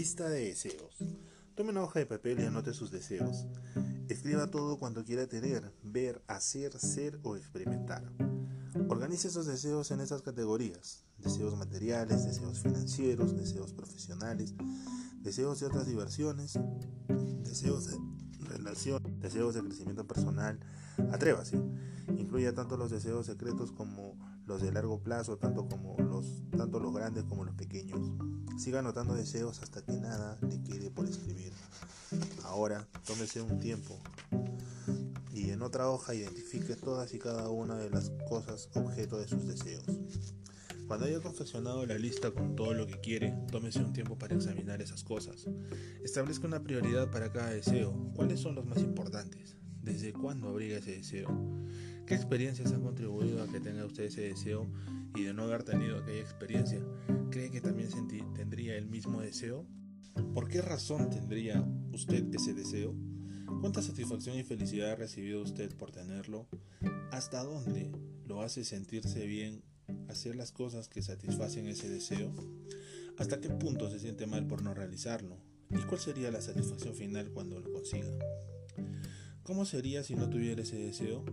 Lista de deseos. Tome una hoja de papel y anote sus deseos. Escriba todo cuanto quiera tener, ver, hacer, ser o experimentar. Organice esos deseos en estas categorías. Deseos materiales, deseos financieros, deseos profesionales, deseos de otras diversiones, deseos de relación, deseos de crecimiento personal. Atrévase. Incluya tanto los deseos secretos como los de largo plazo, tanto, como los, tanto los grandes como los pequeños. Siga anotando deseos hasta que nada le quede por escribir. Ahora, tómese un tiempo y en otra hoja identifique todas y cada una de las cosas objeto de sus deseos. Cuando haya confeccionado la lista con todo lo que quiere, tómese un tiempo para examinar esas cosas. Establezca una prioridad para cada deseo. ¿Cuáles son los más importantes? ¿Desde cuándo abriga ese deseo? ¿Qué experiencias han contribuido a que tenga usted ese deseo y de no haber tenido aquella experiencia, cree que también tendría el mismo deseo? ¿Por qué razón tendría usted ese deseo? ¿Cuánta satisfacción y felicidad ha recibido usted por tenerlo? ¿Hasta dónde lo hace sentirse bien hacer las cosas que satisfacen ese deseo? ¿Hasta qué punto se siente mal por no realizarlo? ¿Y cuál sería la satisfacción final cuando lo consiga? ¿Cómo sería si no tuviera ese deseo?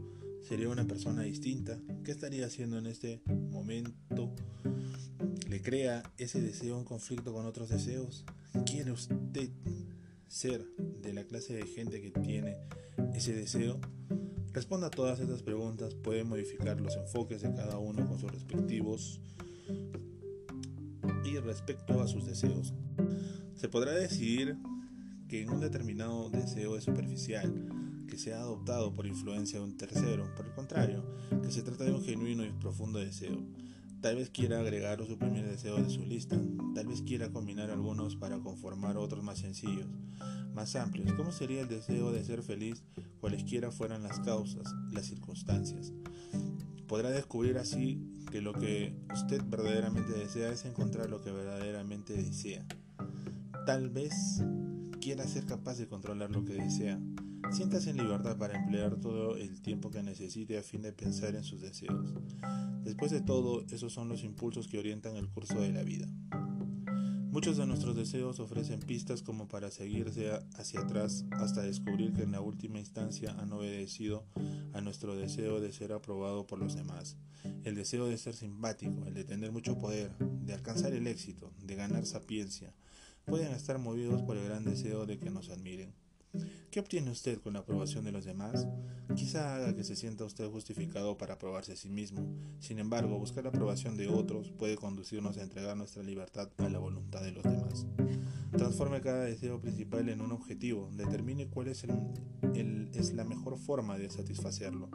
¿Sería una persona distinta? ¿Qué estaría haciendo en este momento? ¿Le crea ese deseo un conflicto con otros deseos? ¿Quiere usted ser de la clase de gente que tiene ese deseo? Responda a todas estas preguntas, puede modificar los enfoques de cada uno con sus respectivos y respecto a sus deseos. Se podrá decidir que en un determinado deseo es superficial, que sea adoptado por influencia de un tercero, por el contrario, que se trata de un genuino y profundo deseo. Tal vez quiera agregar o suprimir deseos de su lista, tal vez quiera combinar algunos para conformar otros más sencillos, más amplios. ¿Cómo sería el deseo de ser feliz cualesquiera fueran las causas, las circunstancias? Podrá descubrir así que lo que usted verdaderamente desea es encontrar lo que verdaderamente desea. Tal vez quiera ser capaz de controlar lo que desea, Siéntase en libertad para emplear todo el tiempo que necesite a fin de pensar en sus deseos. Después de todo, esos son los impulsos que orientan el curso de la vida. Muchos de nuestros deseos ofrecen pistas como para seguirse hacia atrás hasta descubrir que en la última instancia han obedecido a nuestro deseo de ser aprobado por los demás. El deseo de ser simpático, el de tener mucho poder, de alcanzar el éxito, de ganar sapiencia, pueden estar movidos por el gran deseo de que nos admiren. ¿Qué obtiene usted con la aprobación de los demás? Quizá haga que se sienta usted justificado para aprobarse a sí mismo. Sin embargo, buscar la aprobación de otros puede conducirnos a entregar nuestra libertad a la voluntad de los demás. Transforme cada deseo principal en un objetivo. Determine cuál es, es la mejor forma de satisfacerlo.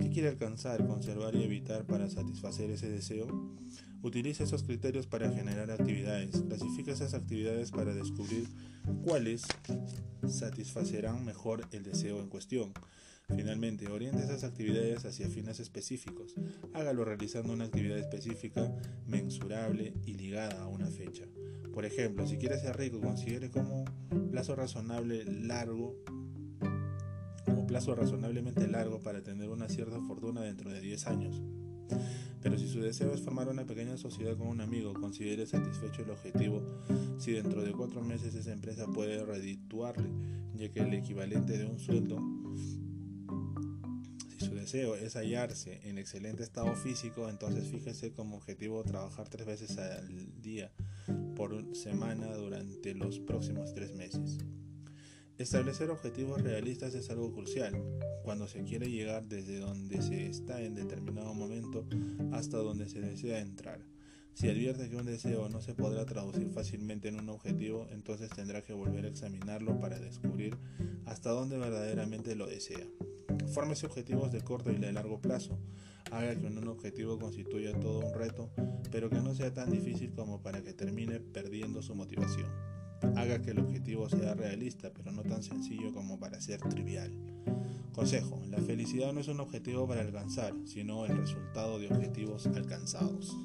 ¿Qué quiere alcanzar, conservar y evitar para satisfacer ese deseo? Utilice esos criterios para generar actividades. Clasifica esas actividades para descubrir cuáles satisfacerán mejor el deseo en cuestión. Finalmente, oriente esas actividades hacia fines específicos. Hágalo realizando una actividad específica, mensurable y ligada a una fecha. Por ejemplo, si quiere ser rico, considere como plazo razonable largo como plazo razonablemente largo para tener una cierta fortuna dentro de 10 años. Pero si su deseo es formar una pequeña sociedad con un amigo, considere satisfecho el objetivo si dentro de cuatro meses esa empresa puede redituarle, ya que el equivalente de un sueldo, si su deseo es hallarse en excelente estado físico, entonces fíjese como objetivo trabajar tres veces al día por semana durante los próximos tres meses. Establecer objetivos realistas es algo crucial cuando se quiere llegar desde donde se está en determinado momento hasta donde se desea entrar. Si advierte que un deseo no se podrá traducir fácilmente en un objetivo, entonces tendrá que volver a examinarlo para descubrir hasta dónde verdaderamente lo desea. Fórmese objetivos de corto y de largo plazo. Haga que un objetivo constituya todo un reto, pero que no sea tan difícil como para que termine perdiendo su motivación. Haga que el objetivo sea realista, pero no tan sencillo como para ser trivial. Consejo, la felicidad no es un objetivo para alcanzar, sino el resultado de objetivos alcanzados.